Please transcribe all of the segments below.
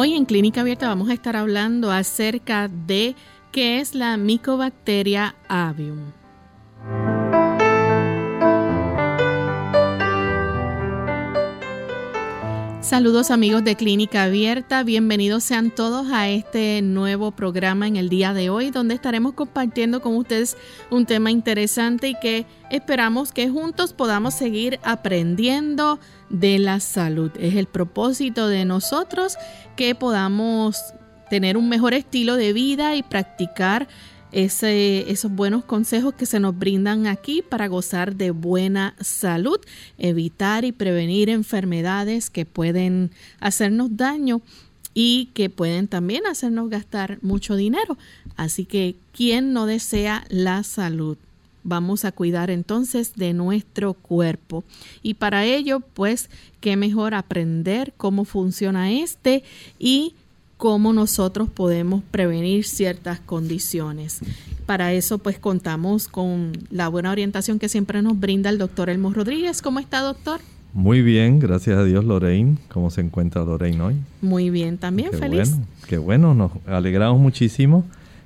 Hoy en Clínica Abierta vamos a estar hablando acerca de qué es la Mycobacteria avium. Saludos amigos de Clínica Abierta, bienvenidos sean todos a este nuevo programa en el día de hoy donde estaremos compartiendo con ustedes un tema interesante y que esperamos que juntos podamos seguir aprendiendo de la salud. Es el propósito de nosotros que podamos tener un mejor estilo de vida y practicar esos buenos consejos que se nos brindan aquí para gozar de buena salud, evitar y prevenir enfermedades que pueden hacernos daño y que pueden también hacernos gastar mucho dinero. Así que, ¿quién no desea la salud? Vamos a cuidar entonces de nuestro cuerpo. Y para ello, pues, qué mejor aprender cómo funciona este y cómo nosotros podemos prevenir ciertas condiciones. Para eso pues contamos con la buena orientación que siempre nos brinda el doctor Elmo Rodríguez. ¿Cómo está doctor? Muy bien, gracias a Dios Lorraine. ¿Cómo se encuentra Lorraine hoy? Muy bien, también qué feliz. Bueno, qué bueno, nos alegramos muchísimo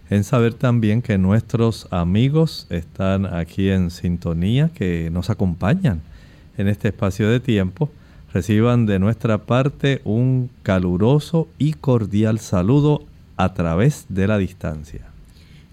en saber también que nuestros amigos están aquí en sintonía, que nos acompañan en este espacio de tiempo reciban de nuestra parte un caluroso y cordial saludo a través de la distancia.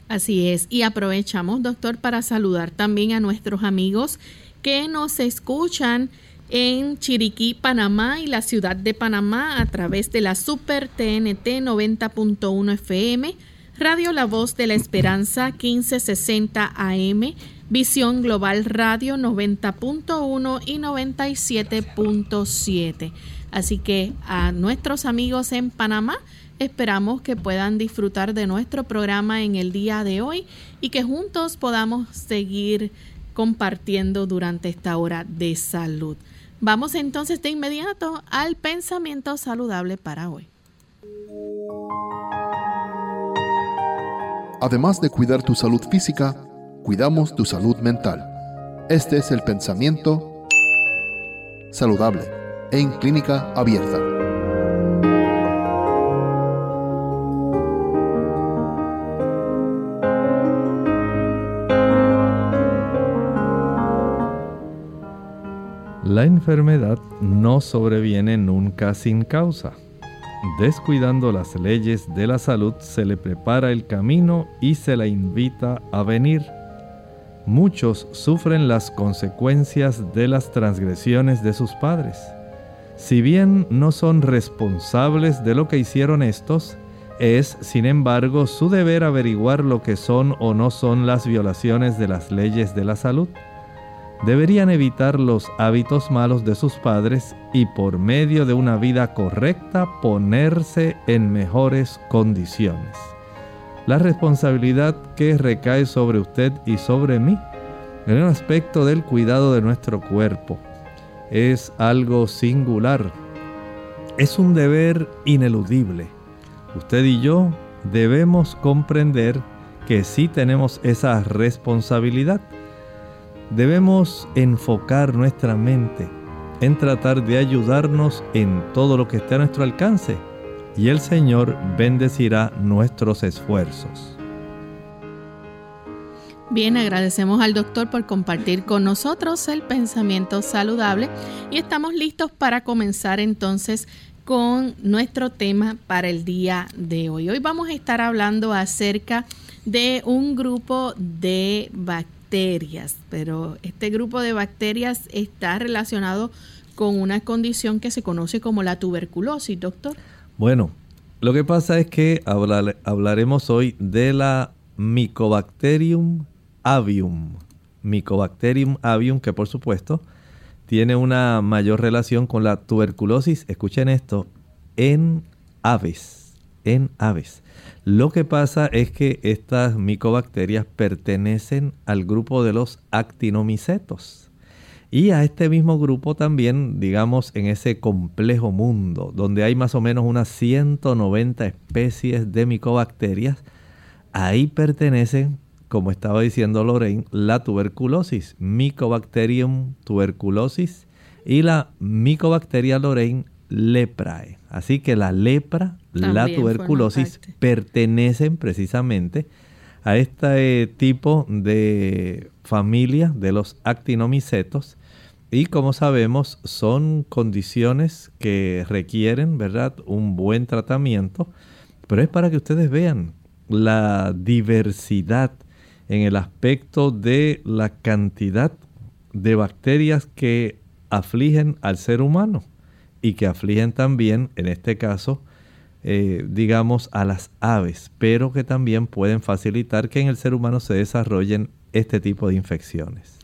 Así es, y aprovechamos, doctor, para saludar también a nuestros amigos que nos escuchan en Chiriquí, Panamá y la ciudad de Panamá a través de la Super TNT 90.1 FM, Radio La Voz de la Esperanza 1560 AM, Visión Global Radio 90.1 y 97.7. Así que a nuestros amigos en Panamá esperamos que puedan disfrutar de nuestro programa en el día de hoy y que juntos podamos seguir compartiendo durante esta hora de salud. Vamos entonces de inmediato al pensamiento saludable para hoy. Además de cuidar tu salud física, cuidamos tu salud mental. Este es el pensamiento saludable en clínica abierta. La enfermedad no sobreviene nunca sin causa. Descuidando las leyes de la salud se le prepara el camino y se la invita a venir muchos sufren las consecuencias de las transgresiones de sus padres. Si bien no son responsables de lo que hicieron estos, es, sin embargo, su deber averiguar lo que son o no son las violaciones de las leyes de la salud. Deberían evitar los hábitos malos de sus padres y por medio de una vida correcta ponerse en mejores condiciones la responsabilidad que recae sobre usted y sobre mí en el aspecto del cuidado de nuestro cuerpo. Es algo singular. Es un deber ineludible. Usted y yo debemos comprender que sí tenemos esa responsabilidad. Debemos enfocar nuestra mente en tratar de ayudarnos en todo lo que esté a nuestro alcance y el Señor bendecirá nuestros esfuerzos. Bien, agradecemos al doctor por compartir con nosotros el pensamiento saludable y estamos listos para comenzar entonces con nuestro tema para el día de hoy. Hoy vamos a estar hablando acerca de un grupo de bacterias, pero este grupo de bacterias está relacionado con una condición que se conoce como la tuberculosis, doctor. Bueno, lo que pasa es que hablaremos hoy de la Mycobacterium avium. Mycobacterium avium, que por supuesto tiene una mayor relación con la tuberculosis, escuchen esto, en aves, en aves. Lo que pasa es que estas micobacterias pertenecen al grupo de los actinomicetos. Y a este mismo grupo también, digamos, en ese complejo mundo, donde hay más o menos unas 190 especies de micobacterias, ahí pertenecen como estaba diciendo Lorraine, la tuberculosis, Mycobacterium tuberculosis y la Mycobacteria Lorraine leprae. Así que la lepra, la tuberculosis pertenecen precisamente a este tipo de familia de los actinomicetos y como sabemos son condiciones que requieren, ¿verdad?, un buen tratamiento, pero es para que ustedes vean la diversidad en el aspecto de la cantidad de bacterias que afligen al ser humano y que afligen también, en este caso, eh, digamos, a las aves, pero que también pueden facilitar que en el ser humano se desarrollen este tipo de infecciones.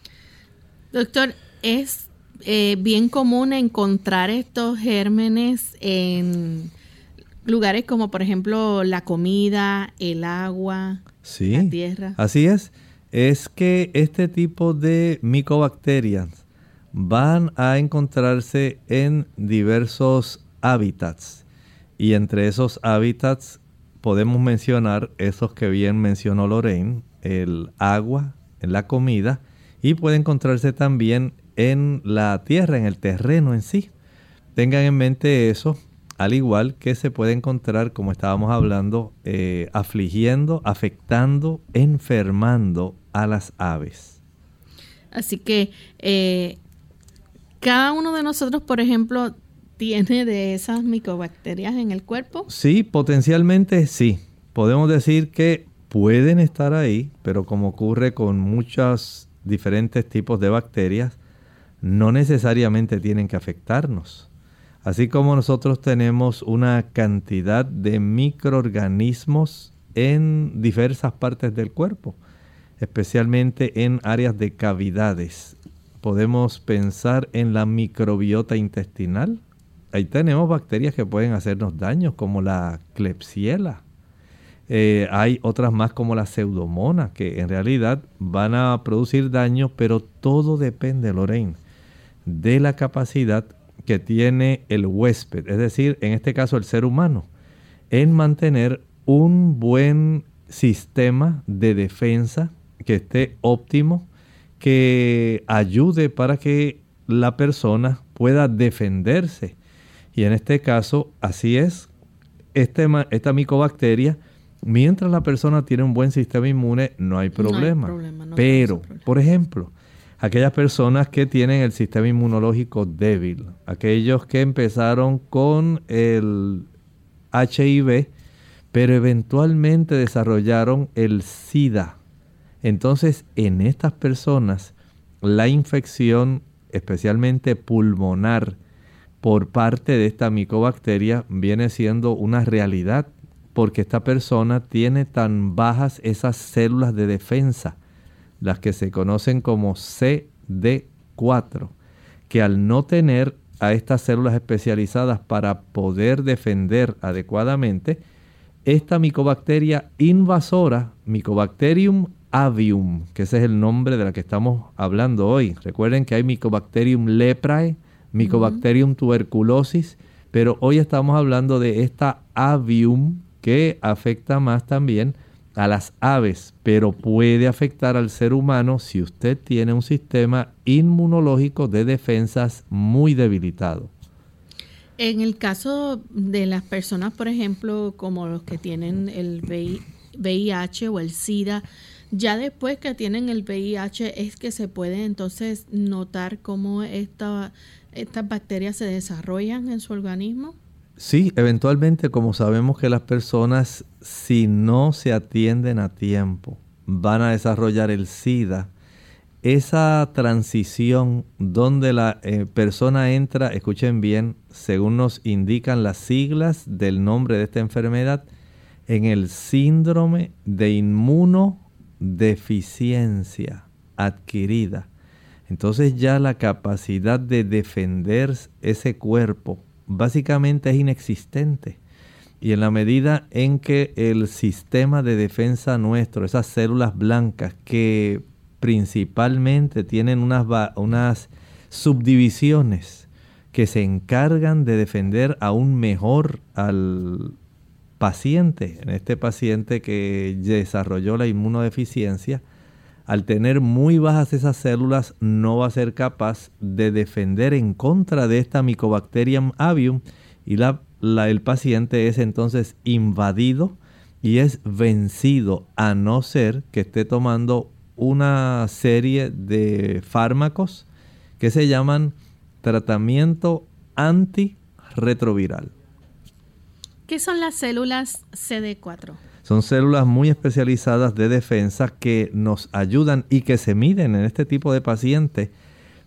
Doctor, es eh, bien común encontrar estos gérmenes en lugares como por ejemplo la comida, el agua, la tierra. Así es. Es que este tipo de micobacterias van a encontrarse en diversos hábitats. Y entre esos hábitats podemos mencionar esos que bien mencionó Lorraine, el agua, la comida, y puede encontrarse también en la tierra, en el terreno en sí. Tengan en mente eso al igual que se puede encontrar, como estábamos hablando, eh, afligiendo, afectando, enfermando a las aves. Así que eh, cada uno de nosotros, por ejemplo, tiene de esas micobacterias en el cuerpo. Sí, potencialmente sí. Podemos decir que pueden estar ahí, pero como ocurre con muchos diferentes tipos de bacterias, no necesariamente tienen que afectarnos. Así como nosotros tenemos una cantidad de microorganismos en diversas partes del cuerpo, especialmente en áreas de cavidades. Podemos pensar en la microbiota intestinal. Ahí tenemos bacterias que pueden hacernos daño, como la Klebsiella. Eh, hay otras más como la pseudomonas, que en realidad van a producir daño, pero todo depende, Lorraine, de la capacidad que tiene el huésped, es decir, en este caso el ser humano, en mantener un buen sistema de defensa que esté óptimo, que ayude para que la persona pueda defenderse. Y en este caso, así es, este, esta micobacteria, mientras la persona tiene un buen sistema inmune, no hay problema. Pero, por ejemplo, aquellas personas que tienen el sistema inmunológico débil, aquellos que empezaron con el HIV, pero eventualmente desarrollaron el SIDA. Entonces, en estas personas, la infección, especialmente pulmonar, por parte de esta micobacteria viene siendo una realidad, porque esta persona tiene tan bajas esas células de defensa las que se conocen como CD4, que al no tener a estas células especializadas para poder defender adecuadamente, esta micobacteria invasora, Mycobacterium avium, que ese es el nombre de la que estamos hablando hoy. Recuerden que hay Mycobacterium leprae, Mycobacterium tuberculosis, pero hoy estamos hablando de esta avium que afecta más también a las aves, pero puede afectar al ser humano si usted tiene un sistema inmunológico de defensas muy debilitado. En el caso de las personas, por ejemplo, como los que tienen el VIH o el SIDA, ya después que tienen el VIH es que se puede entonces notar cómo esta, estas bacterias se desarrollan en su organismo. Sí, eventualmente como sabemos que las personas si no se atienden a tiempo van a desarrollar el SIDA, esa transición donde la eh, persona entra, escuchen bien, según nos indican las siglas del nombre de esta enfermedad, en el síndrome de inmunodeficiencia adquirida. entonces ya la capacidad de defender ese cuerpo básicamente es inexistente. Y en la medida en que el sistema de defensa nuestro, esas células blancas que principalmente tienen unas, subdivisiones que se encargan de defender aún mejor al paciente, en este paciente que desarrolló la inmunodeficiencia, al tener muy bajas esas células no va a ser capaz de defender en contra de esta Mycobacterium avium y el paciente es entonces invadido y es vencido a no ser que esté tomando una serie de fármacos que se llaman tratamiento antirretroviral. ¿Qué son las células CD4? Son células muy especializadas de defensa que nos ayudan y que se miden en este tipo de pacientes.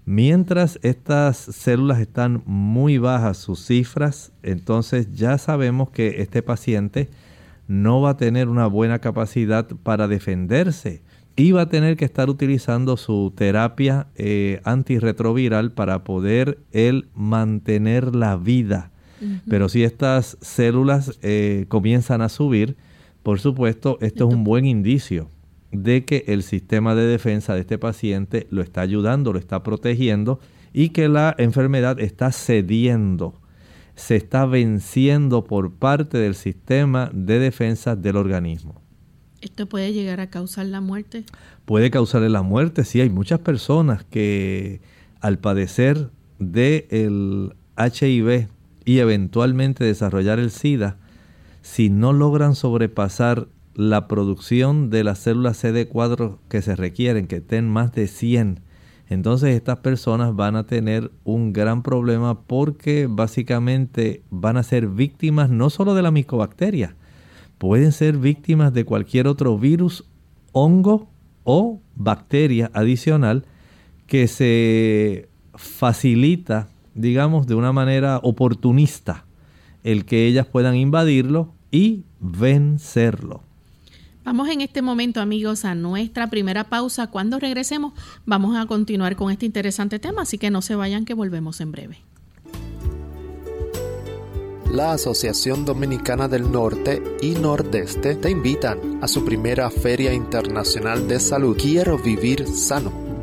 Mientras estas células están muy bajas, sus cifras, entonces ya sabemos que este paciente no va a tener una buena capacidad para defenderse y va a tener que estar utilizando su terapia eh, antirretroviral para poder él mantener la vida. Pero si estas células eh, comienzan a subir, por supuesto, esto es un buen indicio de que el sistema de defensa de este paciente lo está ayudando, lo está protegiendo y que la enfermedad está cediendo, se está venciendo por parte del sistema de defensa del organismo. ¿Esto puede llegar a causar la muerte? Puede causarle la muerte, sí. Hay muchas personas que al padecer del HIV y eventualmente desarrollar el SIDA, si no logran sobrepasar la producción de las células CD4 que se requieren, que estén más de 100, entonces estas personas van a tener un gran problema porque básicamente van a ser víctimas no solo de la micobacteria, pueden ser víctimas de cualquier otro virus, hongo o bacteria adicional que se facilita, digamos, de una manera oportunista el que ellas puedan invadirlo y vencerlo. Vamos en este momento, amigos, a nuestra primera pausa. Cuando regresemos, vamos a continuar con este interesante tema, así que no se vayan, que volvemos en breve la Asociación Dominicana del Norte y Nordeste te invitan a su primera Feria Internacional de Salud Quiero Vivir Sano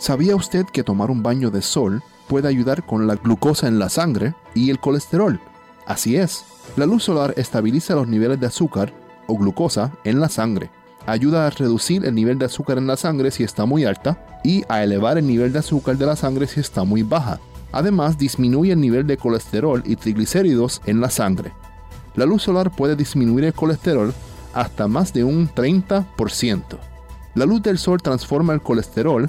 ¿Sabía usted que tomar un baño de sol puede ayudar con la glucosa en la sangre y el colesterol? Así es, la luz solar estabiliza los niveles de azúcar o glucosa en la sangre, ayuda a reducir el nivel de azúcar en la sangre si está muy alta y a elevar el nivel de azúcar de la sangre si está muy baja. Además, disminuye el nivel de colesterol y triglicéridos en la sangre. La luz solar puede disminuir el colesterol hasta más de un 30%. La luz del sol transforma el colesterol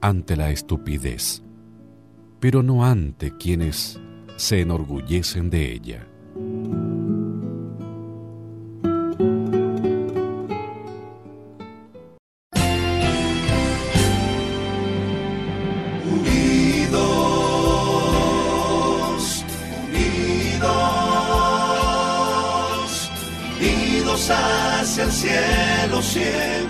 ante la estupidez, pero no ante quienes se enorgullecen de ella. Hacia el cielo siempre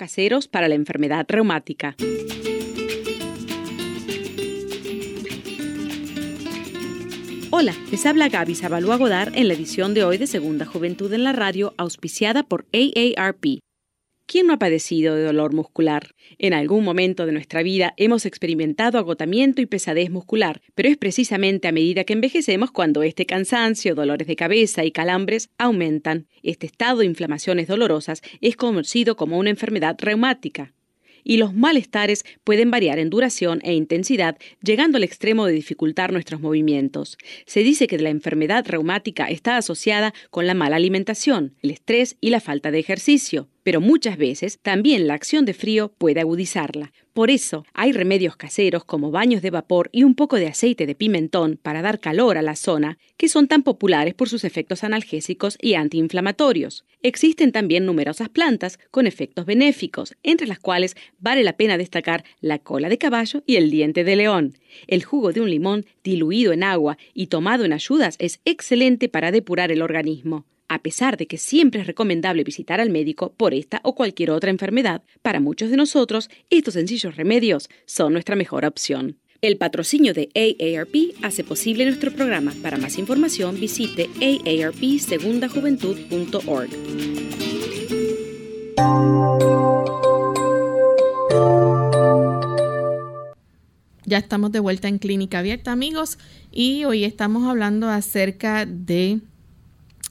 Caseros para la enfermedad reumática. Hola, les habla Gaby Zabalúa en la edición de hoy de Segunda Juventud en la Radio, auspiciada por AARP. ¿Quién no ha padecido de dolor muscular? En algún momento de nuestra vida hemos experimentado agotamiento y pesadez muscular, pero es precisamente a medida que envejecemos cuando este cansancio, dolores de cabeza y calambres aumentan. Este estado de inflamaciones dolorosas es conocido como una enfermedad reumática y los malestares pueden variar en duración e intensidad, llegando al extremo de dificultar nuestros movimientos. Se dice que la enfermedad reumática está asociada con la mala alimentación, el estrés y la falta de ejercicio pero muchas veces también la acción de frío puede agudizarla. Por eso hay remedios caseros como baños de vapor y un poco de aceite de pimentón para dar calor a la zona, que son tan populares por sus efectos analgésicos y antiinflamatorios. Existen también numerosas plantas con efectos benéficos, entre las cuales vale la pena destacar la cola de caballo y el diente de león. El jugo de un limón diluido en agua y tomado en ayudas es excelente para depurar el organismo a pesar de que siempre es recomendable visitar al médico por esta o cualquier otra enfermedad, para muchos de nosotros estos sencillos remedios son nuestra mejor opción. El patrocinio de AARP hace posible nuestro programa. Para más información visite aarpsegundajuventud.org. Ya estamos de vuelta en Clínica Abierta, amigos, y hoy estamos hablando acerca de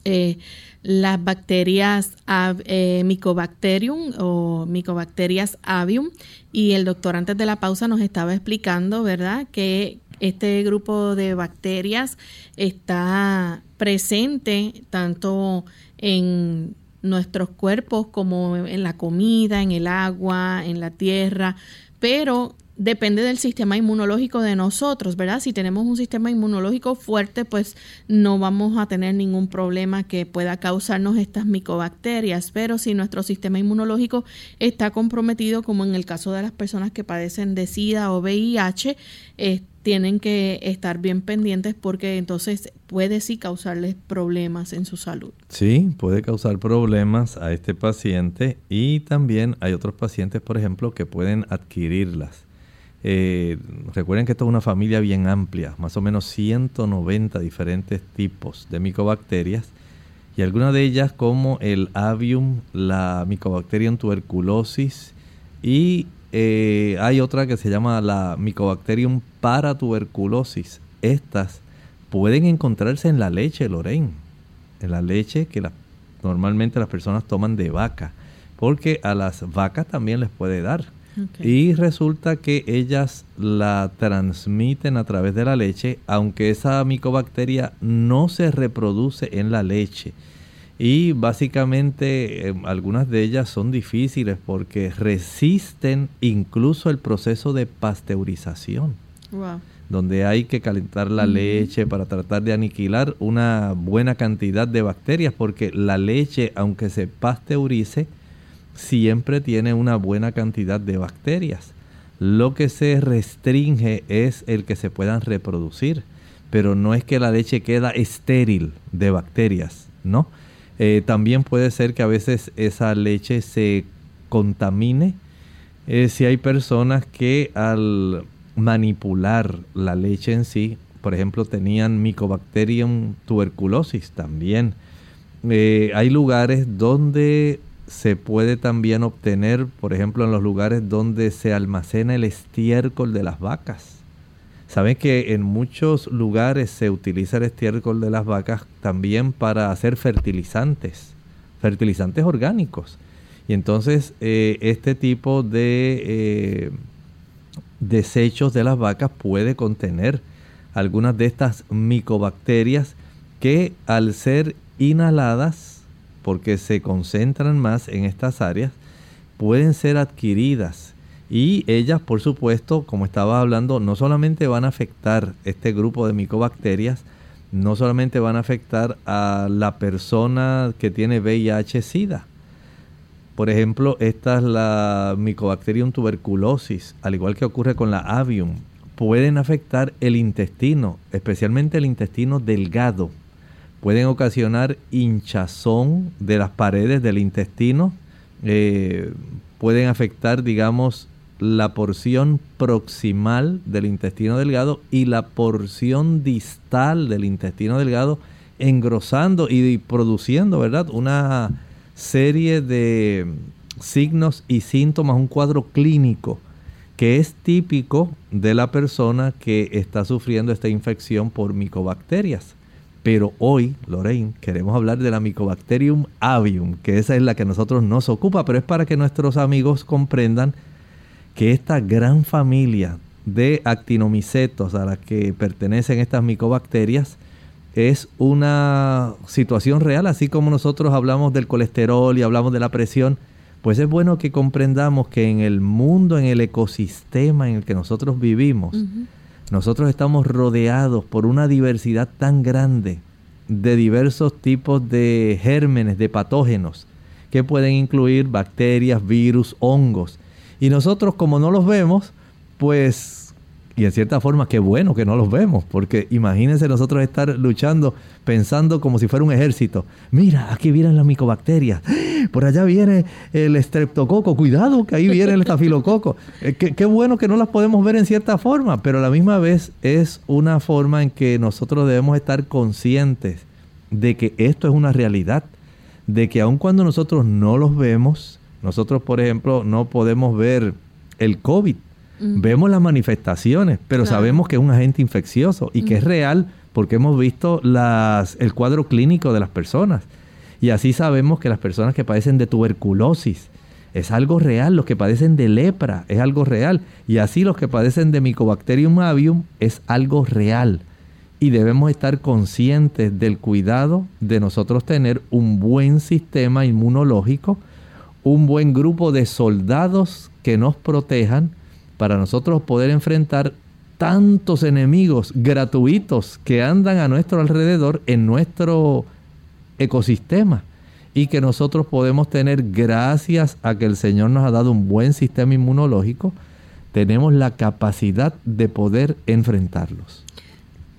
eh, las bacterias eh, Mycobacterium o Mycobacterias avium y el doctor antes de la pausa nos estaba explicando, ¿verdad?, que este grupo de bacterias está presente tanto en nuestros cuerpos como en la comida, en el agua, en la tierra, pero depende del sistema inmunológico de nosotros, ¿verdad? Si tenemos un sistema inmunológico fuerte, pues no vamos a tener ningún problema que pueda causarnos estas micobacterias, pero si nuestro sistema inmunológico está comprometido, como en el caso de las personas que padecen de SIDA o VIH, eh, tienen que estar bien pendientes porque entonces puede sí causarles problemas en su salud. Sí, puede causar problemas a este paciente y también hay otros pacientes, por ejemplo, que pueden adquirirlas. Eh, recuerden que esto es una familia bien amplia, más o menos 190 diferentes tipos de micobacterias y algunas de ellas como el avium, la Mycobacterium tuberculosis y eh, hay otra que se llama la Mycobacterium paratuberculosis. Estas pueden encontrarse en la leche, Lorraine, en la leche que normalmente las personas toman de vaca, porque a las vacas también les puede dar. Y resulta que ellas la transmiten a través de la leche, aunque esa micobacteria no se reproduce en la leche. Y básicamente em, algunas de ellas son difíciles porque resisten incluso el proceso de pasteurización. Donde hay que calentar la leche para tratar de aniquilar una buena cantidad de bacterias, porque la leche, aunque se pasteurice, siempre tiene una buena cantidad de bacterias. Lo que se restringe es el que se puedan reproducir, pero no es que la leche queda estéril de bacterias, ¿no? Eh, también puede ser que a veces esa leche se contamine eh, si hay personas que al manipular la leche en sí, por ejemplo, tenían Mycobacterium tuberculosis también. Eh, hay lugares donde se puede también obtener, por ejemplo, en los lugares donde se almacena el estiércol de las vacas. Saben que en muchos lugares se utiliza el estiércol de las vacas también para hacer fertilizantes, fertilizantes orgánicos. Y entonces eh, este tipo de eh, desechos de las vacas puede contener algunas de estas micobacterias que al ser inhaladas, porque se concentran más en estas áreas, pueden ser adquiridas. Y ellas, por supuesto, como estaba hablando, no solamente van a afectar este grupo de micobacterias, no solamente van a afectar a la persona que tiene VIH-Sida, por ejemplo, esta es la Mycobacterium tuberculosis, al igual que ocurre con la avium. Pueden afectar el intestino, especialmente el intestino delgado. Pueden ocasionar hinchazón de las paredes del intestino. Eh, pueden afectar, digamos, la porción proximal del intestino delgado y la porción distal del intestino delgado, engrosando y produciendo, ¿verdad? Una serie de signos y síntomas, un cuadro clínico que es típico de la persona que está sufriendo esta infección por micobacterias. Pero hoy, Lorraine, queremos hablar de la Mycobacterium avium, que esa es la que a nosotros nos ocupa, pero es para que nuestros amigos comprendan que esta gran familia de actinomicetos a la que pertenecen estas micobacterias es una situación real, así como nosotros hablamos del colesterol y hablamos de la presión, pues es bueno que comprendamos que en el mundo, en el ecosistema en el que nosotros vivimos, nosotros estamos rodeados por una diversidad tan grande de diversos tipos de gérmenes, de patógenos, que pueden incluir bacterias, virus, hongos. Y nosotros como no los vemos, pues y en cierta forma, qué bueno que no los vemos, porque imagínense nosotros estar luchando pensando como si fuera un ejército. Mira, aquí vienen las micobacterias, por allá viene el estreptococo, cuidado que ahí viene el estafilococo. Eh, qué, bueno que no las podemos ver en cierta forma, pero a la misma vez es una forma en que nosotros debemos estar conscientes de que esto es una realidad, de que aun cuando nosotros no los vemos, nosotros por ejemplo no podemos ver el COVID, Vemos las manifestaciones, pero sabemos que es un agente infeccioso y que es real porque hemos visto las, el cuadro clínico de las personas. Y así sabemos que las personas que padecen de tuberculosis es algo real, los que padecen de lepra es algo real. Y así los que padecen de Mycobacterium avium es algo real. Y debemos estar conscientes del cuidado de nosotros tener un buen sistema inmunológico, un buen grupo de soldados que nos protejan para nosotros poder enfrentar tantos enemigos gratuitos que andan a nuestro alrededor en nuestro ecosistema y que nosotros podemos tener gracias a que el Señor nos ha dado un buen sistema inmunológico, tenemos la capacidad de poder enfrentarlos.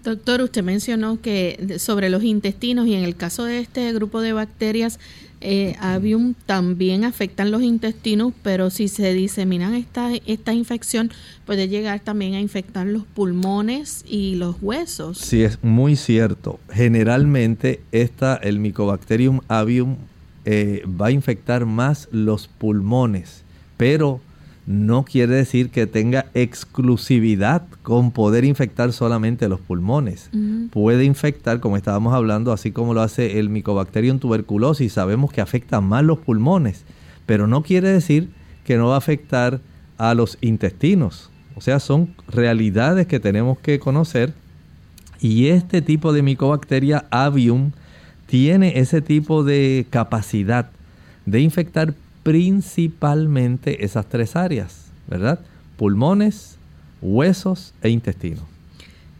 Doctor, usted mencionó que sobre los intestinos y en el caso de este grupo de bacterias eh, avium también afectan los intestinos, pero si se disemina esta, esta infección puede llegar también a infectar los pulmones y los huesos. Sí, es muy cierto. Generalmente esta, el Mycobacterium avium eh, va a infectar más los pulmones, pero no quiere decir que tenga exclusividad con poder infectar solamente los pulmones. Puede infectar, como estábamos hablando, así como lo hace el Mycobacterium tuberculosis, sabemos que afecta más los pulmones, pero no quiere decir que no va a afectar a los intestinos. O sea, son realidades que tenemos que conocer y este tipo de Mycobacteria avium tiene ese tipo de capacidad de infectar principalmente esas tres áreas, ¿verdad? Pulmones, huesos e intestino.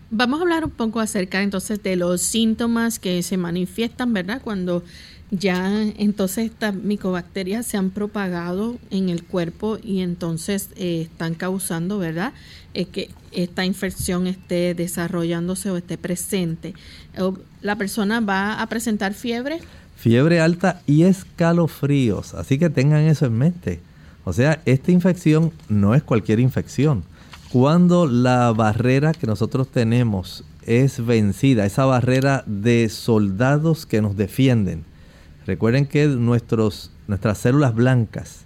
Vamos a hablar un poco acerca entonces de los síntomas que se manifiestan, ¿verdad? Cuando ya entonces estas micobacterias se han propagado en el cuerpo y entonces eh, están causando, ¿verdad? Eh, que esta infección esté desarrollándose o esté presente. ¿La persona va a presentar fiebre? Fiebre alta y escalofríos. Así que tengan eso en mente. O sea, esta infección no es cualquier infección. Cuando la barrera que nosotros tenemos es vencida, esa barrera de soldados que nos defienden, Recuerden que nuestros, nuestras células blancas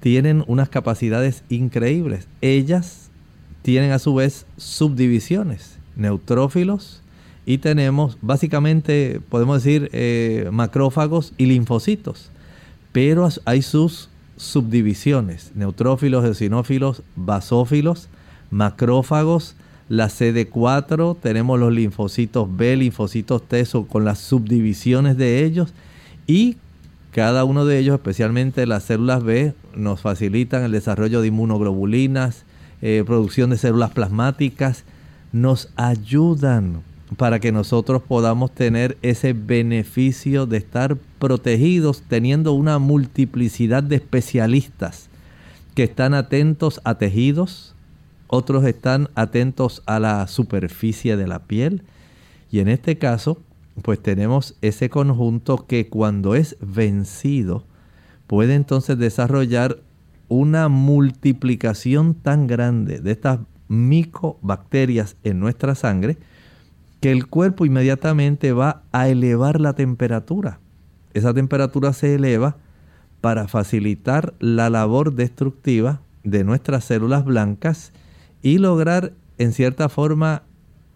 tienen unas capacidades increíbles. Ellas tienen a su vez subdivisiones, neutrófilos, y tenemos básicamente, podemos decir, eh, macrófagos y linfocitos. Pero hay sus subdivisiones, neutrófilos, eosinófilos, basófilos, macrófagos, la CD4, tenemos los linfocitos B, linfocitos T con las subdivisiones de ellos y cada uno de ellos, especialmente las células B, nos facilitan el desarrollo de inmunoglobulinas, eh, producción de células plasmáticas, nos ayudan para que nosotros podamos tener ese beneficio de estar protegidos teniendo una multiplicidad de especialistas que están atentos a tejidos, otros están atentos a la superficie de la piel y en este caso pues tenemos ese conjunto que cuando es vencido puede entonces desarrollar una multiplicación tan grande de estas micobacterias en nuestra sangre que el cuerpo inmediatamente va a elevar la temperatura. Esa temperatura se eleva para facilitar la labor destructiva de nuestras células blancas y lograr en cierta forma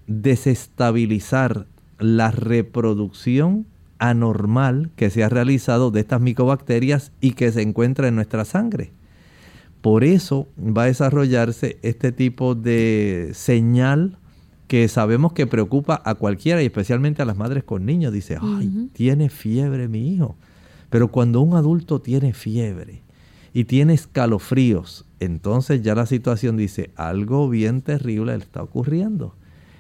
desestabilizar la reproducción anormal que se ha realizado de estas micobacterias y que se encuentra en nuestra sangre. Por eso va a desarrollarse este tipo de señal que sabemos que preocupa a cualquiera y especialmente a las madres con niños. Dice, ay, tiene fiebre mi hijo. Pero cuando un adulto tiene fiebre y tiene escalofríos, entonces ya la situación dice, algo bien terrible le está ocurriendo.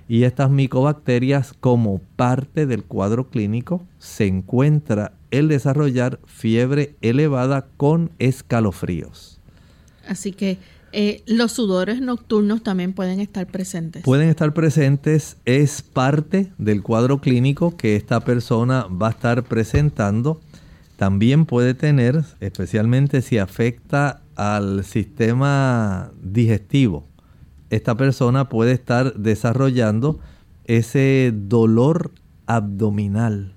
Y estas micobacterias, como parte del cuadro clínico, se encuentra el desarrollar fiebre elevada con escalofríos. Así que eh, los sudores nocturnos también pueden estar presentes. Pueden estar presentes, es parte del cuadro clínico que esta persona va a estar presentando. También puede tener, especialmente si afecta al sistema digestivo, esta persona puede estar desarrollando ese dolor abdominal.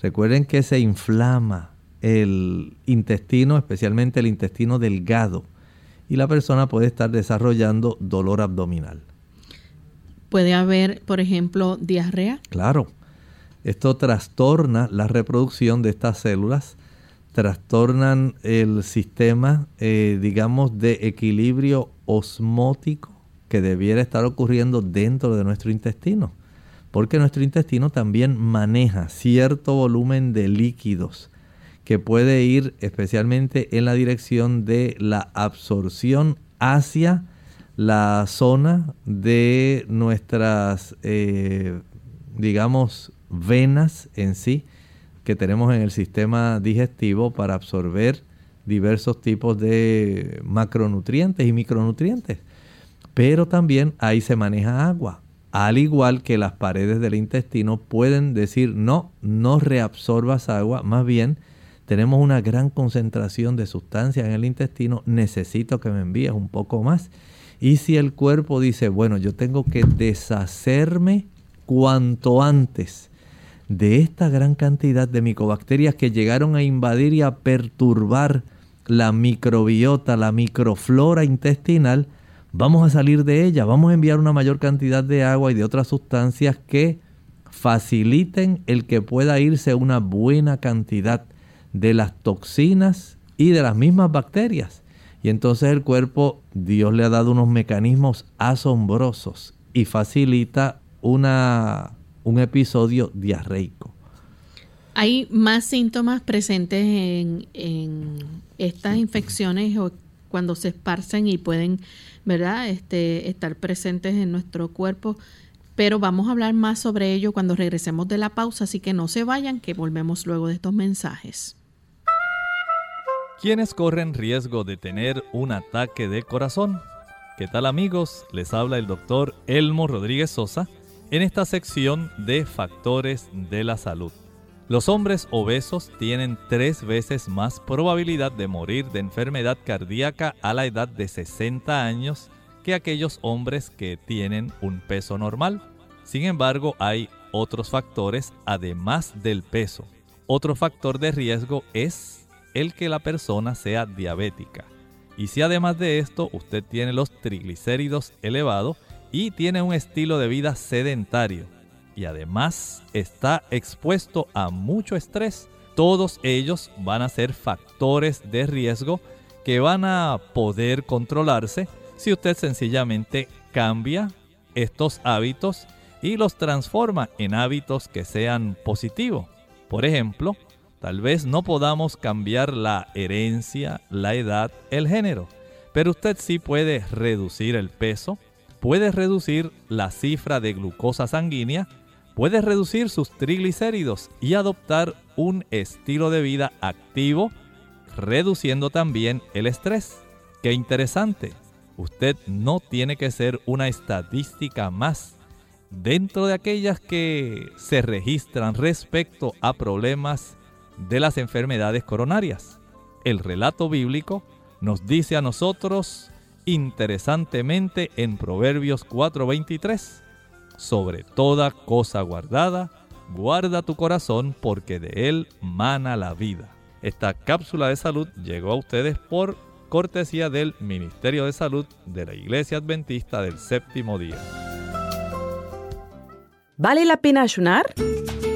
Recuerden que se inflama el intestino, especialmente el intestino delgado y la persona puede estar desarrollando dolor abdominal. ¿Puede haber, por ejemplo, diarrea? Claro. Esto trastorna la reproducción de estas células, trastornan el sistema, eh, digamos, de equilibrio osmótico que debiera estar ocurriendo dentro de nuestro intestino. Porque nuestro intestino también maneja cierto volumen de líquidos que puede ir especialmente en la dirección de la absorción hacia la zona de nuestras, eh, digamos, venas en sí que tenemos en el sistema digestivo para absorber diversos tipos de macronutrientes y micronutrientes. Pero también ahí se maneja agua. Al igual que las paredes del intestino pueden decir, no, no reabsorbas agua, más bien tenemos una gran concentración de sustancias en el intestino, necesito que me envíes un poco más. Y si el cuerpo dice, bueno, yo tengo que deshacerme cuanto antes de esta gran cantidad de micobacterias que llegaron a invadir y a perturbar la microbiota, la microflora intestinal, vamos a salir de ella, vamos a enviar una mayor cantidad de agua y de otras sustancias que faciliten el que pueda irse una buena cantidad de las toxinas y de las mismas bacterias. Y entonces el cuerpo, Dios le ha dado unos mecanismos asombrosos y facilita una, un episodio diarreico. ¿Hay más síntomas presentes en, en estas infecciones o cuando se esparcen y pueden ¿verdad? Este, estar presentes en nuestro cuerpo? Pero vamos a hablar más sobre ello cuando regresemos de la pausa, así que no se vayan, que volvemos luego de estos mensajes. ¿Quiénes corren riesgo de tener un ataque de corazón? ¿Qué tal amigos? Les habla el doctor Elmo Rodríguez Sosa en esta sección de factores de la salud. Los hombres obesos tienen tres veces más probabilidad de morir de enfermedad cardíaca a la edad de 60 años que aquellos hombres que tienen un peso normal. Sin embargo, hay otros factores además del peso otro factor de riesgo es el que la persona sea diabética. Y si además de esto usted tiene los triglicéridos elevados y tiene un estilo de vida sedentario y además está expuesto a mucho estrés, todos ellos van a ser factores de riesgo que van a poder controlarse si usted sencillamente cambia estos hábitos y los transforma en hábitos que sean positivos. Por ejemplo, tal vez no podamos cambiar la herencia, la edad, el género, pero usted sí puede reducir el peso, puede reducir la cifra de glucosa sanguínea, puede reducir sus triglicéridos y adoptar un estilo de vida activo, reduciendo también el estrés. Qué interesante. Usted no tiene que ser una estadística más dentro de aquellas que se registran respecto a problemas de las enfermedades coronarias. El relato bíblico nos dice a nosotros interesantemente en Proverbios 4:23, sobre toda cosa guardada, guarda tu corazón porque de él mana la vida. Esta cápsula de salud llegó a ustedes por cortesía del Ministerio de Salud de la Iglesia Adventista del Séptimo Día. ¿Vale la pena ayunar?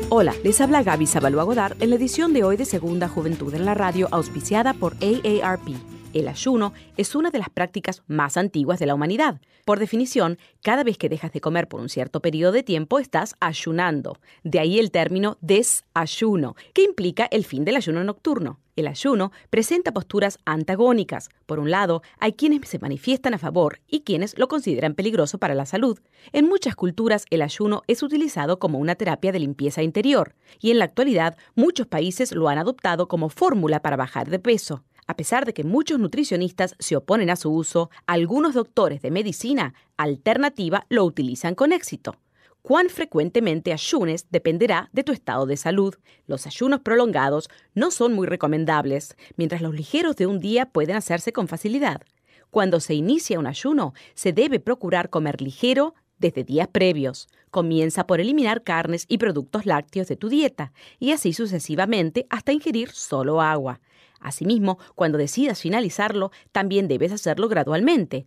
Hola, les habla Gaby Sabalua Godard en la edición de hoy de Segunda Juventud en la Radio, auspiciada por AARP. El ayuno es una de las prácticas más antiguas de la humanidad. Por definición, cada vez que dejas de comer por un cierto periodo de tiempo estás ayunando. De ahí el término desayuno, que implica el fin del ayuno nocturno. El ayuno presenta posturas antagónicas. Por un lado, hay quienes se manifiestan a favor y quienes lo consideran peligroso para la salud. En muchas culturas el ayuno es utilizado como una terapia de limpieza interior y en la actualidad muchos países lo han adoptado como fórmula para bajar de peso. A pesar de que muchos nutricionistas se oponen a su uso, algunos doctores de medicina alternativa lo utilizan con éxito. Cuán frecuentemente ayunes dependerá de tu estado de salud. Los ayunos prolongados no son muy recomendables, mientras los ligeros de un día pueden hacerse con facilidad. Cuando se inicia un ayuno, se debe procurar comer ligero desde días previos. Comienza por eliminar carnes y productos lácteos de tu dieta y así sucesivamente hasta ingerir solo agua. Asimismo, cuando decidas finalizarlo, también debes hacerlo gradualmente,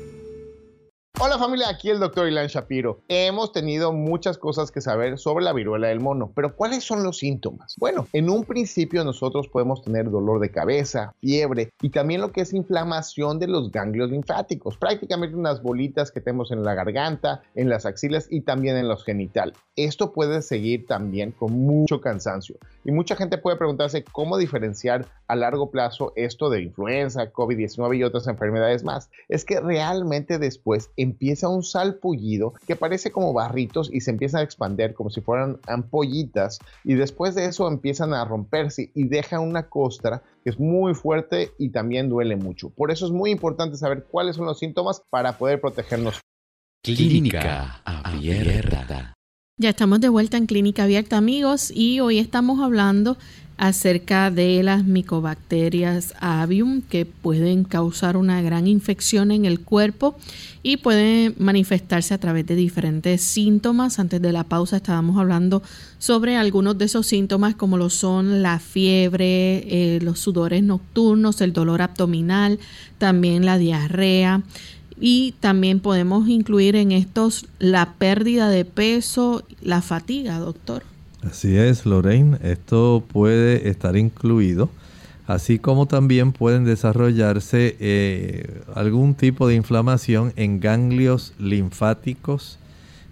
Hola familia, aquí el doctor Ilan Shapiro. Hemos tenido muchas cosas que saber sobre la viruela del mono, pero ¿cuáles son los síntomas? Bueno, en un principio nosotros podemos tener dolor de cabeza, fiebre y también lo que es inflamación de los ganglios linfáticos, prácticamente unas bolitas que tenemos en la garganta, en las axilas y también en los genitales. Esto puede seguir también con mucho cansancio y mucha gente puede preguntarse cómo diferenciar a largo plazo esto de influenza, COVID-19 y otras enfermedades más. Es que realmente después empieza un salpullido que parece como barritos y se empiezan a expandir como si fueran ampollitas y después de eso empiezan a romperse y deja una costra que es muy fuerte y también duele mucho. Por eso es muy importante saber cuáles son los síntomas para poder protegernos. Clínica abierta. Ya estamos de vuelta en Clínica Abierta, amigos, y hoy estamos hablando acerca de las micobacterias avium que pueden causar una gran infección en el cuerpo y pueden manifestarse a través de diferentes síntomas. Antes de la pausa estábamos hablando sobre algunos de esos síntomas como lo son la fiebre, eh, los sudores nocturnos, el dolor abdominal, también la diarrea. Y también podemos incluir en estos la pérdida de peso, la fatiga, doctor. Así es, Lorraine. Esto puede estar incluido, así como también pueden desarrollarse eh, algún tipo de inflamación en ganglios linfáticos,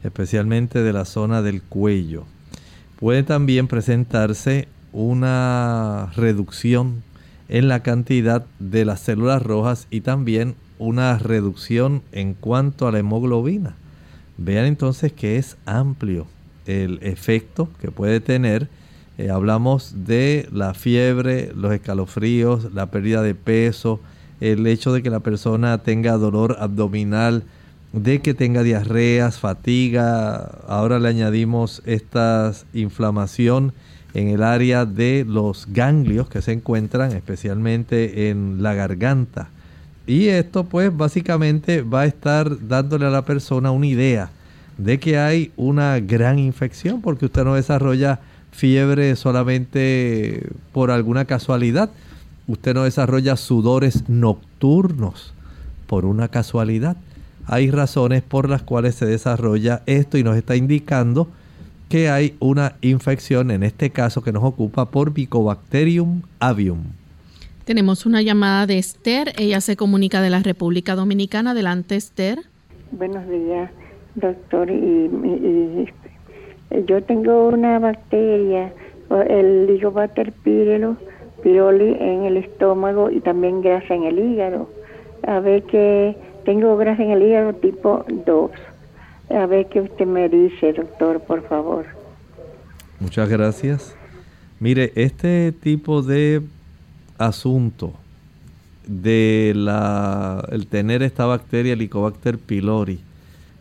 especialmente de la zona del cuello. Puede también presentarse una reducción en la cantidad de las células rojas y también una reducción en cuanto a la hemoglobina. Vean entonces que es amplio el efecto que puede tener. Eh, hablamos de la fiebre, los escalofríos, la pérdida de peso, el hecho de que la persona tenga dolor abdominal, de que tenga diarreas, fatiga, ahora le añadimos esta inflamación en el área de los ganglios que se encuentran especialmente en la garganta. Y esto pues básicamente va a estar dándole a la persona una idea de que hay una gran infección porque usted no desarrolla fiebre solamente por alguna casualidad. Usted no desarrolla sudores nocturnos por una casualidad. Hay razones por las cuales se desarrolla esto y nos está indicando que hay una infección, en este caso que nos ocupa por Mycobacterium avium. Tenemos una llamada de Esther, ella se comunica de la República Dominicana. Adelante, Esther. Buenos días, doctor. Y, yo tengo una bacteria, el Ligobacter pylori en el estómago y también grasa en el hígado. A ver que tengo grasa en el hígado tipo 2 a ver qué usted me dice, doctor, por favor. Muchas gracias. Mire, este tipo de asunto de la, el tener esta bacteria Helicobacter pylori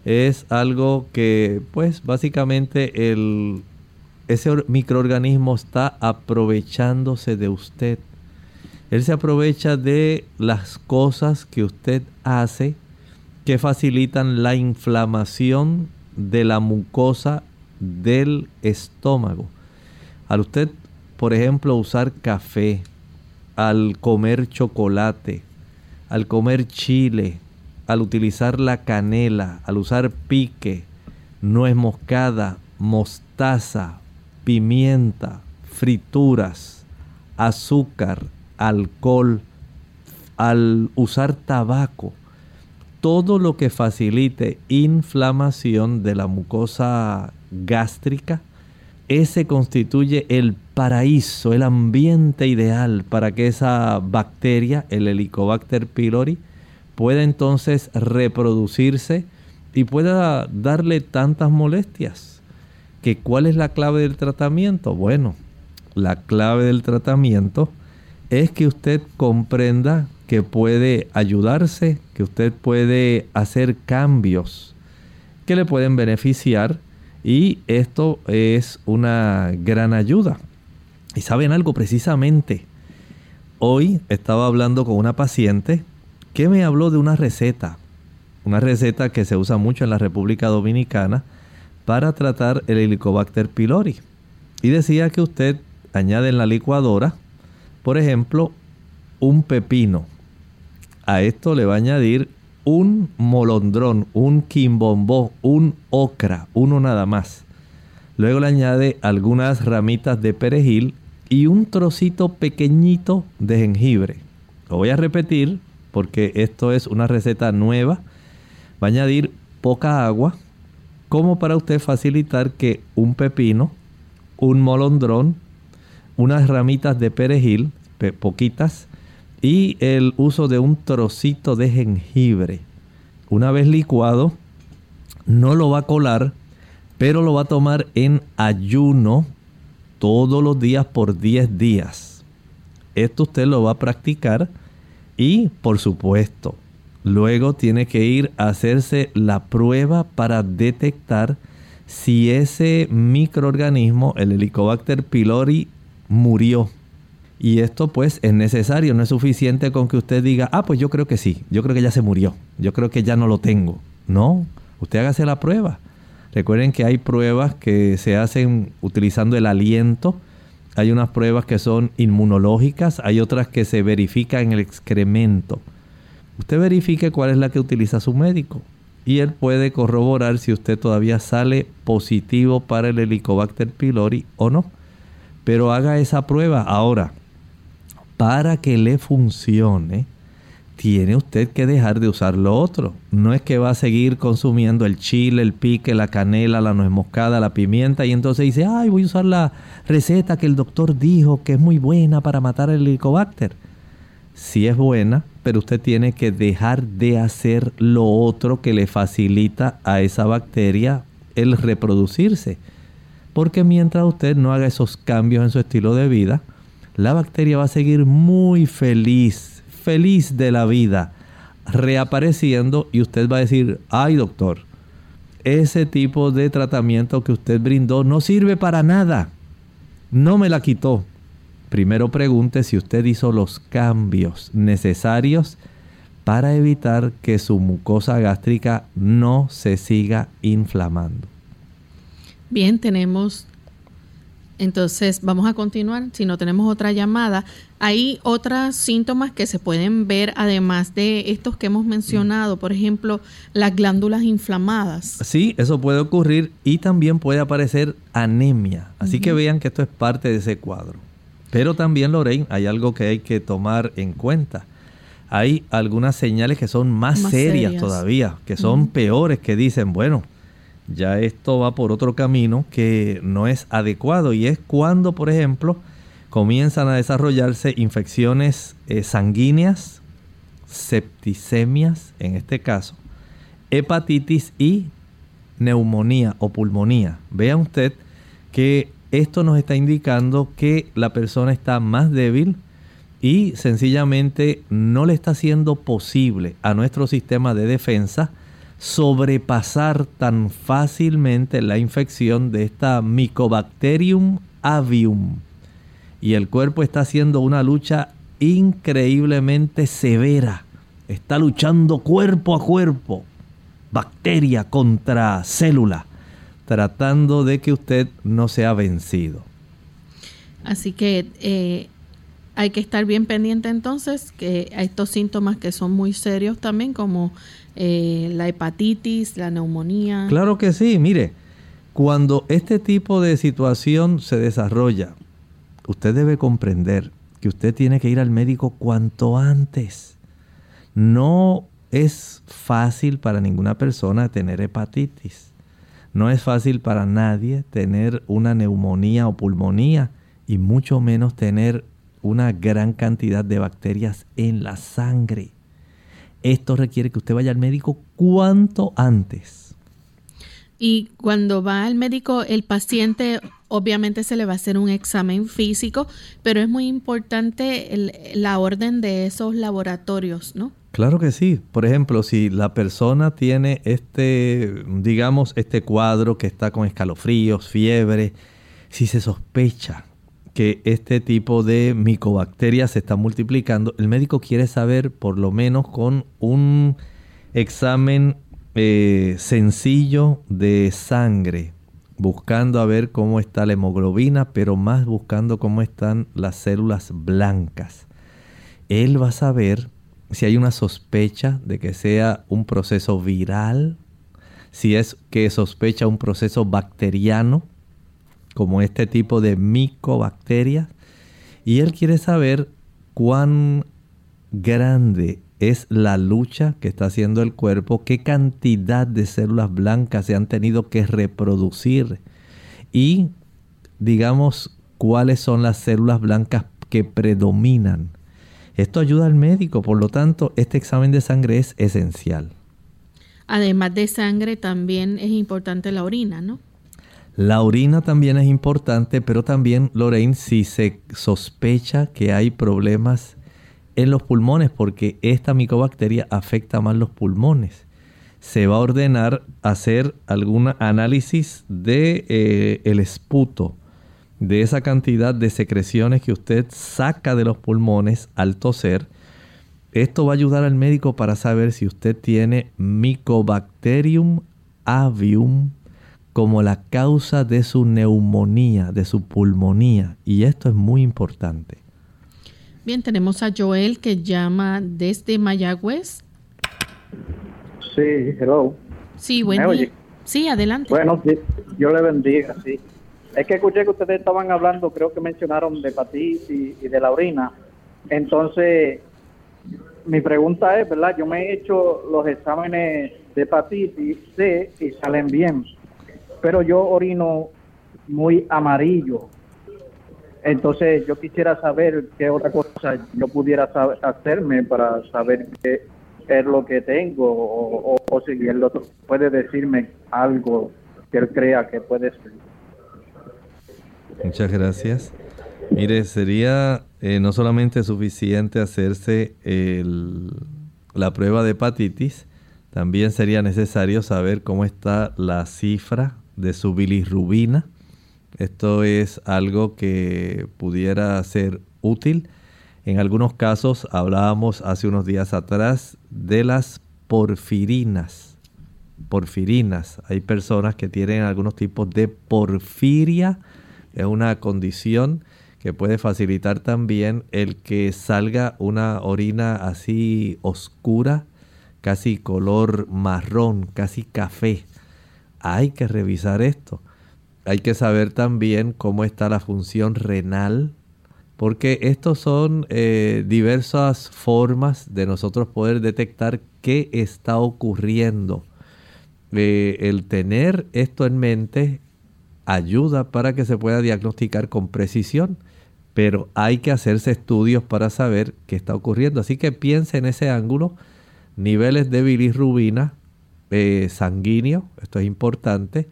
es algo que, pues, básicamente el, ese microorganismo está aprovechándose de usted. Él se aprovecha de las cosas que usted hace que facilitan la inflamación de la mucosa del estómago. Al usted, por ejemplo, usar café, al comer chocolate, al comer chile, al utilizar la canela, al usar pique, nuez moscada, mostaza, pimienta, frituras, azúcar, alcohol, al usar tabaco, todo lo que facilite inflamación de la mucosa gástrica, ese constituye el paraíso, el ambiente ideal para que esa bacteria, el Helicobacter pylori, pueda entonces reproducirse y pueda darle tantas molestias. ¿Que ¿Cuál es la clave del tratamiento? Bueno, la clave del tratamiento es que usted comprenda que puede ayudarse, que usted puede hacer cambios que le pueden beneficiar y esto es una gran ayuda. Y saben algo precisamente, hoy estaba hablando con una paciente que me habló de una receta, una receta que se usa mucho en la República Dominicana para tratar el Helicobacter pylori. Y decía que usted añade en la licuadora, por ejemplo, un pepino, a esto le va a añadir un molondrón, un quimbombó, un ocra, uno nada más. Luego le añade algunas ramitas de perejil y un trocito pequeñito de jengibre. Lo voy a repetir porque esto es una receta nueva. Va a añadir poca agua como para usted facilitar que un pepino, un molondrón, unas ramitas de perejil, poquitas, y el uso de un trocito de jengibre. Una vez licuado, no lo va a colar, pero lo va a tomar en ayuno todos los días por 10 días. Esto usted lo va a practicar y, por supuesto, luego tiene que ir a hacerse la prueba para detectar si ese microorganismo, el Helicobacter pylori, murió y esto pues es necesario, no es suficiente con que usted diga, ah, pues yo creo que sí, yo creo que ya se murió, yo creo que ya no lo tengo. No, usted hágase la prueba. Recuerden que hay pruebas que se hacen utilizando el aliento, hay unas pruebas que son inmunológicas, hay otras que se verifican en el excremento. Usted verifique cuál es la que utiliza su médico y él puede corroborar si usted todavía sale positivo para el Helicobacter pylori o no. Pero haga esa prueba ahora para que le funcione, tiene usted que dejar de usar lo otro. No es que va a seguir consumiendo el chile, el pique, la canela, la nuez moscada, la pimienta y entonces dice, ay, voy a usar la receta que el doctor dijo que es muy buena para matar el helicobacter. Sí es buena, pero usted tiene que dejar de hacer lo otro que le facilita a esa bacteria el reproducirse. Porque mientras usted no haga esos cambios en su estilo de vida, la bacteria va a seguir muy feliz, feliz de la vida, reapareciendo y usted va a decir, ay doctor, ese tipo de tratamiento que usted brindó no sirve para nada. No me la quitó. Primero pregunte si usted hizo los cambios necesarios para evitar que su mucosa gástrica no se siga inflamando. Bien, tenemos entonces, vamos a continuar. Si no tenemos otra llamada, hay otros síntomas que se pueden ver además de estos que hemos mencionado, por ejemplo, las glándulas inflamadas. Sí, eso puede ocurrir y también puede aparecer anemia. Así que vean que esto es parte de ese cuadro. Pero también, Lorraine, hay algo que hay que tomar en cuenta. Hay algunas señales que son más, serias, todavía, que son peores, que dicen, bueno, ya esto va por otro camino que no es adecuado y es cuando, por ejemplo, comienzan a desarrollarse infecciones eh, sanguíneas, septicemias en este caso, hepatitis y neumonía o pulmonía. Vean usted que esto nos está indicando que la persona está más débil y sencillamente no le está siendo posible a nuestro sistema de defensa sobrepasar tan fácilmente la infección de esta Mycobacterium avium. Y el cuerpo está haciendo una lucha increíblemente severa. Está luchando cuerpo a cuerpo, bacteria contra célula, tratando de que usted no sea vencido. Así que eh, hay que estar bien pendiente entonces que a estos síntomas que son muy serios también, como eh, la hepatitis, la neumonía. Claro que sí, mire, cuando este tipo de situación se desarrolla, usted debe comprender que usted tiene que ir al médico cuanto antes. No es fácil para ninguna persona tener hepatitis. No es fácil para nadie tener una neumonía o pulmonía y mucho menos tener una gran cantidad de bacterias en la sangre. Esto requiere que usted vaya al médico cuanto antes. Y cuando va al médico, el paciente obviamente se le va a hacer un examen físico, pero es muy importante la orden de esos laboratorios, ¿no? Claro que sí. Por ejemplo, si la persona tiene este, digamos, este cuadro que está con escalofríos, fiebre, si se sospecha que este tipo de micobacterias se está multiplicando, el médico quiere saber por lo menos con un examen eh, sencillo de sangre, buscando a ver cómo está la hemoglobina, pero más buscando cómo están las células blancas. Él va a saber si hay una sospecha de que sea un proceso viral, si es que sospecha un proceso bacteriano, como este tipo de micobacterias. Y él quiere saber cuán grande es la lucha que está haciendo el cuerpo, qué cantidad de células blancas se han tenido que reproducir y digamos cuáles son las células blancas que predominan. Esto ayuda al médico, por lo tanto, este examen de sangre es esencial. Además de sangre, también es importante la orina, ¿no? La orina también es importante, pero también, Lorraine, si se sospecha que hay problemas en los pulmones, porque esta micobacteria afecta más los pulmones, se va a ordenar hacer algún análisis de eh, el esputo, de esa cantidad de secreciones que usted saca de los pulmones al toser. Esto va a ayudar al médico para saber si usted tiene Mycobacterium avium como la causa de su neumonía, de su pulmonía. Y esto es muy importante. Bien, tenemos a Joel que llama desde Mayagüez. Sí, hello. Sí, buen día. Sí, adelante. Bueno, yo le bendiga, sí. Es que escuché que ustedes estaban hablando, creo que mencionaron de hepatitis y, de la orina. Entonces, mi pregunta es, ¿verdad? Yo me he hecho los exámenes de hepatitis C y salen bien pero yo orino muy amarillo. Entonces yo quisiera saber qué otra cosa yo pudiera hacerme para saber qué es lo que tengo o, si el doctor puede decirme algo que él crea que puede ser. Muchas gracias. Mire, sería eh, no solamente suficiente hacerse la prueba de hepatitis, también sería necesario saber cómo está la cifra de su bilirrubina. Esto es algo que pudiera ser útil. En algunos casos hablábamos hace unos días atrás de las porfirinas. Porfirinas. Hay personas que tienen algunos tipos de porfiria. Es una condición que puede facilitar también el que salga una orina así oscura, casi color marrón, casi café. Hay que revisar esto. Hay que saber también cómo está la función renal, porque estos son eh, diversas formas de nosotros poder detectar qué está ocurriendo. Eh, el tener esto en mente ayuda para que se pueda diagnosticar con precisión pero hay que hacerse estudios para saber qué está ocurriendo. Así que piense en ese ángulo, niveles de bilirrubina eh, sanguíneo, esto es importante.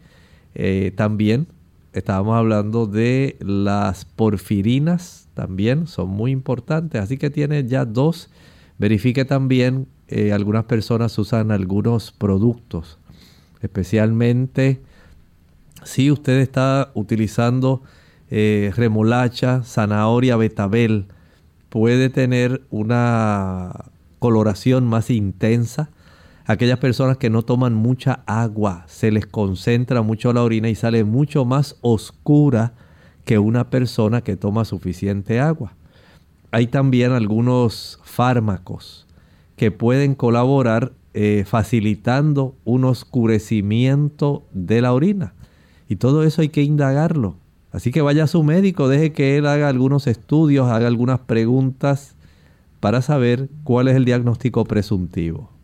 Eh, también estábamos hablando de las porfirinas, también son muy importantes. Así que tiene ya dos. Verifique también, eh, algunas personas usan algunos productos, especialmente si usted está utilizando remolacha, zanahoria, betabel, puede tener una coloración más intensa. Aquellas personas que no toman mucha agua, se les concentra mucho la orina y sale mucho más oscura que una persona que toma suficiente agua. Hay también algunos fármacos que pueden colaborar eh, facilitando un oscurecimiento de la orina. Y todo eso hay que indagarlo. Así que vaya a su médico, deje que él haga algunos estudios, haga algunas preguntas para saber cuál es el diagnóstico presuntivo.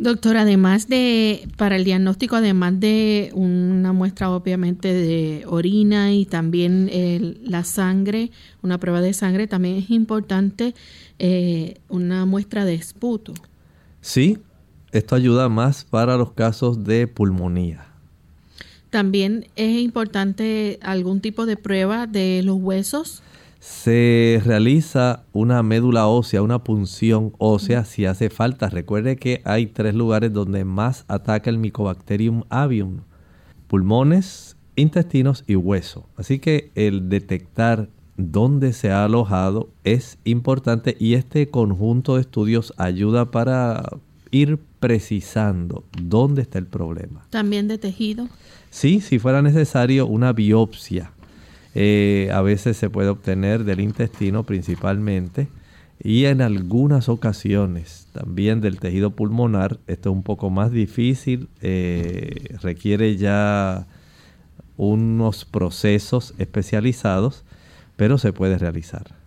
Doctor, además de, para el diagnóstico, además de una muestra obviamente de orina y también la sangre, una prueba de sangre, también es importante eh, una muestra de esputo. Sí, esto ayuda más para los casos de pulmonía. También es importante algún tipo de prueba de los huesos. Se realiza una médula ósea, una punción ósea si hace falta. Recuerde que hay tres lugares donde más ataca el Mycobacterium avium. Pulmones, intestinos y hueso. Así que el detectar dónde se ha alojado es importante y este conjunto de estudios ayuda para ir precisando dónde está el problema. También de tejido. Sí, si fuera necesario una biopsia. Eh, a veces se puede obtener del intestino principalmente y en algunas ocasiones también del tejido pulmonar. Esto es un poco más difícil, eh, requiere ya unos procesos especializados, pero se puede realizar.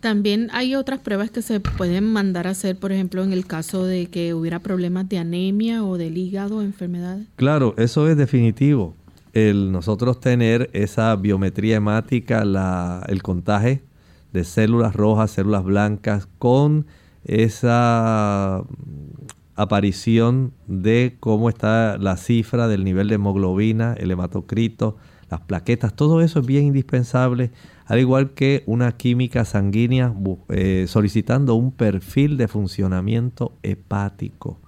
También hay otras pruebas que se pueden mandar a hacer, por ejemplo, en el caso de que hubiera problemas de anemia o del hígado, enfermedades. Claro, eso es definitivo. El nosotros tener esa biometría hemática, la, el contaje de células rojas, células blancas, con esa aparición de cómo está la cifra del nivel de hemoglobina, el hematocrito, las plaquetas, todo eso es bien indispensable al igual que una química sanguínea eh, solicitando un perfil de funcionamiento hepático.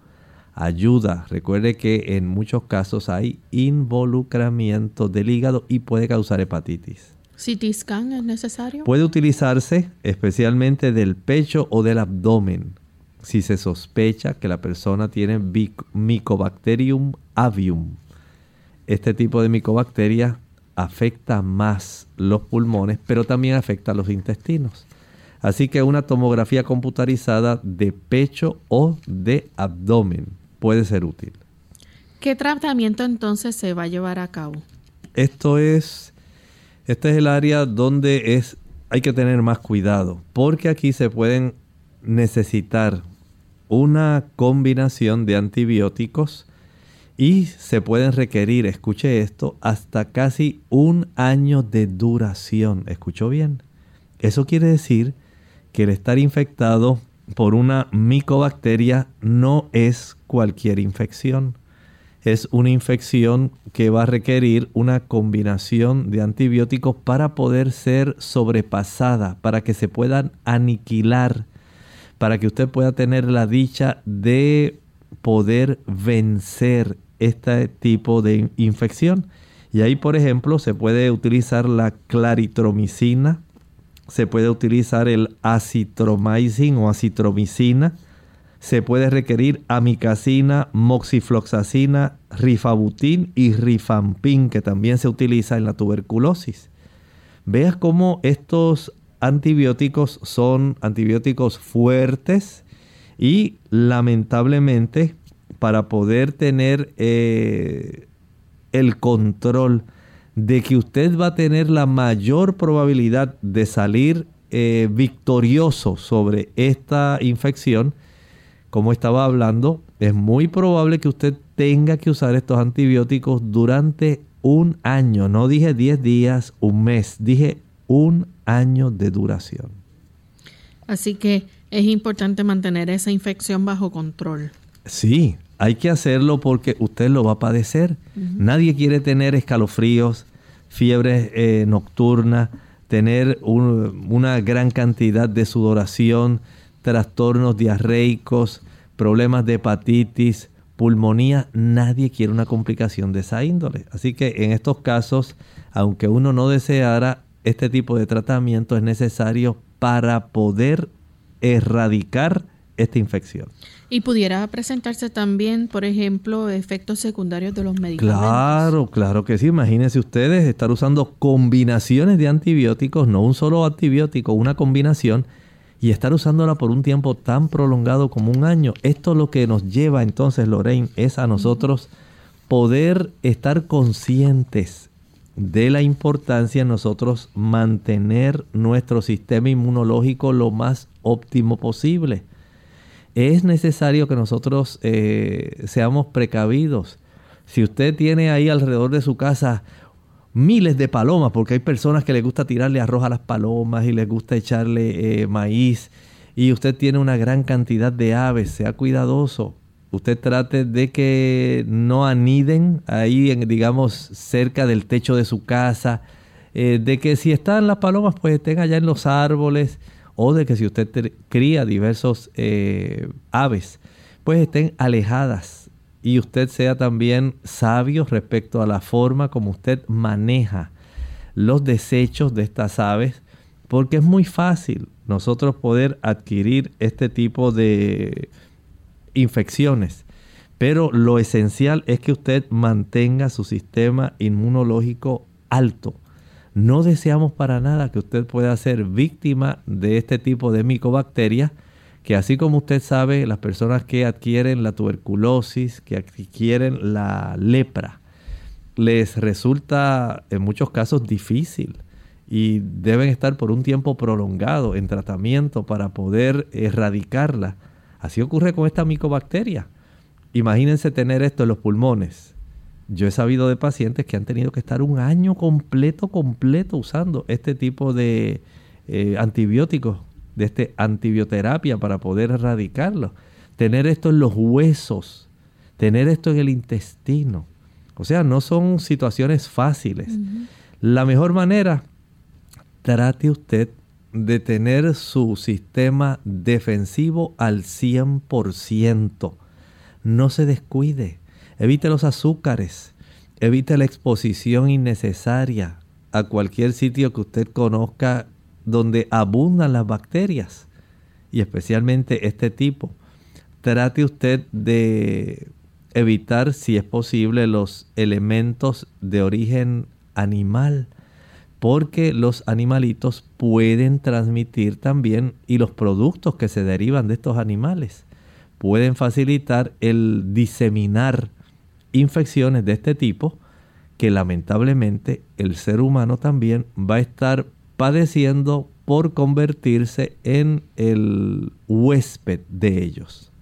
Ayuda, recuerde que en muchos casos hay involucramiento del hígado y puede causar hepatitis. ¿CT scan es necesario? Puede utilizarse especialmente del pecho o del abdomen si se sospecha que la persona tiene Mycobacterium avium. Este tipo de micobacteria afecta más los pulmones, pero también afecta los intestinos. Así que una tomografía computarizada de pecho o de abdomen puede ser útil. ¿Qué tratamiento entonces se va a llevar a cabo? Esto es, este es el área donde es, hay que tener más cuidado, porque aquí se pueden necesitar una combinación de antibióticos y se pueden requerir, escuche esto, hasta casi un año de duración. ¿Escuchó bien? Eso quiere decir que el estar infectado por una micobacteria no es cualquier infección. Es una infección que va a requerir una combinación de antibióticos para poder ser sobrepasada, para que se puedan aniquilar para que usted pueda tener la dicha de poder vencer este tipo de infección. Y ahí, por ejemplo, se puede utilizar la claritromicina, se puede utilizar el acitromycin o acitromicina, se puede requerir amicacina, moxifloxacina, rifabutin y rifampin, que también se utiliza en la tuberculosis. Veas cómo estos antibióticos son antibióticos fuertes y lamentablemente para poder tener eh, el control de que usted va a tener la mayor probabilidad de salir eh, victorioso sobre esta infección, como estaba hablando, es muy probable que usted tenga que usar estos antibióticos durante un año. No dije 10 días, un mes, dije un año de duración. Así que es importante mantener esa infección bajo control. Sí, hay que hacerlo porque usted lo va a padecer. Nadie quiere tener escalofríos, fiebre eh, nocturna, tener una gran cantidad de sudoración, trastornos diarreicos, problemas de hepatitis, pulmonía. Nadie quiere una complicación de esa índole. Así que en estos casos, aunque uno no deseara, este tipo de tratamiento es necesario para poder erradicar esta infección. Y pudiera presentarse también, por ejemplo, efectos secundarios de los medicamentos. Claro, claro que sí. Imagínense ustedes estar usando combinaciones de antibióticos, no un solo antibiótico, una combinación, y estar usándola por un tiempo tan prolongado como un año. Esto lo que nos lleva entonces, Lorraine, es a nosotros poder estar conscientes de la importancia en nosotros mantener nuestro sistema inmunológico lo más óptimo posible es necesario que nosotros eh, seamos precavidos. Si usted tiene ahí alrededor de su casa miles de palomas, porque hay personas que les gusta tirarle arroz a las palomas y les gusta echarle eh, maíz, y usted tiene una gran cantidad de aves, sea cuidadoso. Usted trate de que no aniden ahí, digamos, cerca del techo de su casa. Eh, de que si están las palomas, pues estén allá en los árboles o de que si usted cría diversos eh, aves, pues estén alejadas y usted sea también sabio respecto a la forma como usted maneja los desechos de estas aves, porque es muy fácil nosotros poder adquirir este tipo de infecciones. Pero lo esencial es que usted mantenga su sistema inmunológico alto no deseamos para nada que usted pueda ser víctima de este tipo de micobacterias, que así como usted sabe, las personas que adquieren la tuberculosis, que adquieren la lepra, les resulta en muchos casos difícil y deben estar por un tiempo prolongado en tratamiento para poder erradicarla. Así ocurre con esta micobacteria. Imagínense tener esto en los pulmones, yo he sabido de pacientes que han tenido que estar un año completo, completo usando este tipo de eh, antibióticos, de este antibioterapia para poder erradicarlo. Tener esto en los huesos, tener esto en el intestino. O sea, no son situaciones fáciles. La mejor manera, trate usted de tener su sistema defensivo al 100%. No se descuide Evite los azúcares. Evite la exposición innecesaria a cualquier sitio que usted conozca donde abundan las bacterias y especialmente este tipo. Trate usted de evitar, si es posible, los elementos de origen animal, porque los animalitos pueden transmitir también y los productos que se derivan de estos animales pueden facilitar el diseminar infecciones de este tipo que lamentablemente el ser humano también va a estar padeciendo por convertirse en el huésped de ellos.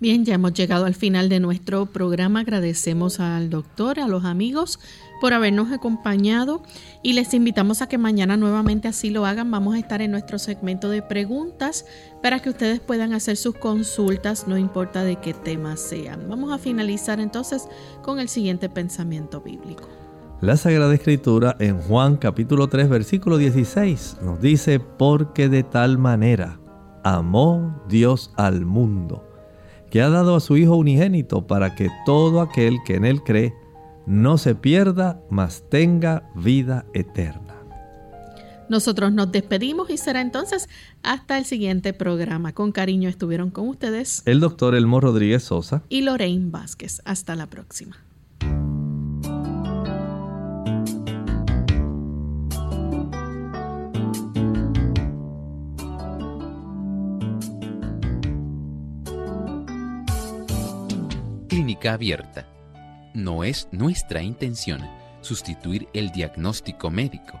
Bien, ya hemos llegado al final de nuestro programa. Agradecemos al doctor, a los amigos por habernos acompañado y les invitamos a que mañana nuevamente así lo hagan. Vamos a estar en nuestro segmento de preguntas para que ustedes puedan hacer sus consultas, no importa de qué tema sean. Vamos a finalizar entonces con el siguiente pensamiento bíblico. La Sagrada Escritura en Juan capítulo 3 versículo 16 nos dice, porque de tal manera amó Dios al mundo, que ha dado a su Hijo unigénito para que todo aquel que en Él cree no se pierda, mas tenga vida eterna. Nosotros nos despedimos y será entonces hasta el siguiente programa. Con cariño estuvieron con ustedes el doctor Elmo Rodríguez Sosa y Lorraine Vázquez. Hasta la próxima. Clínica abierta. No es nuestra intención sustituir el diagnóstico médico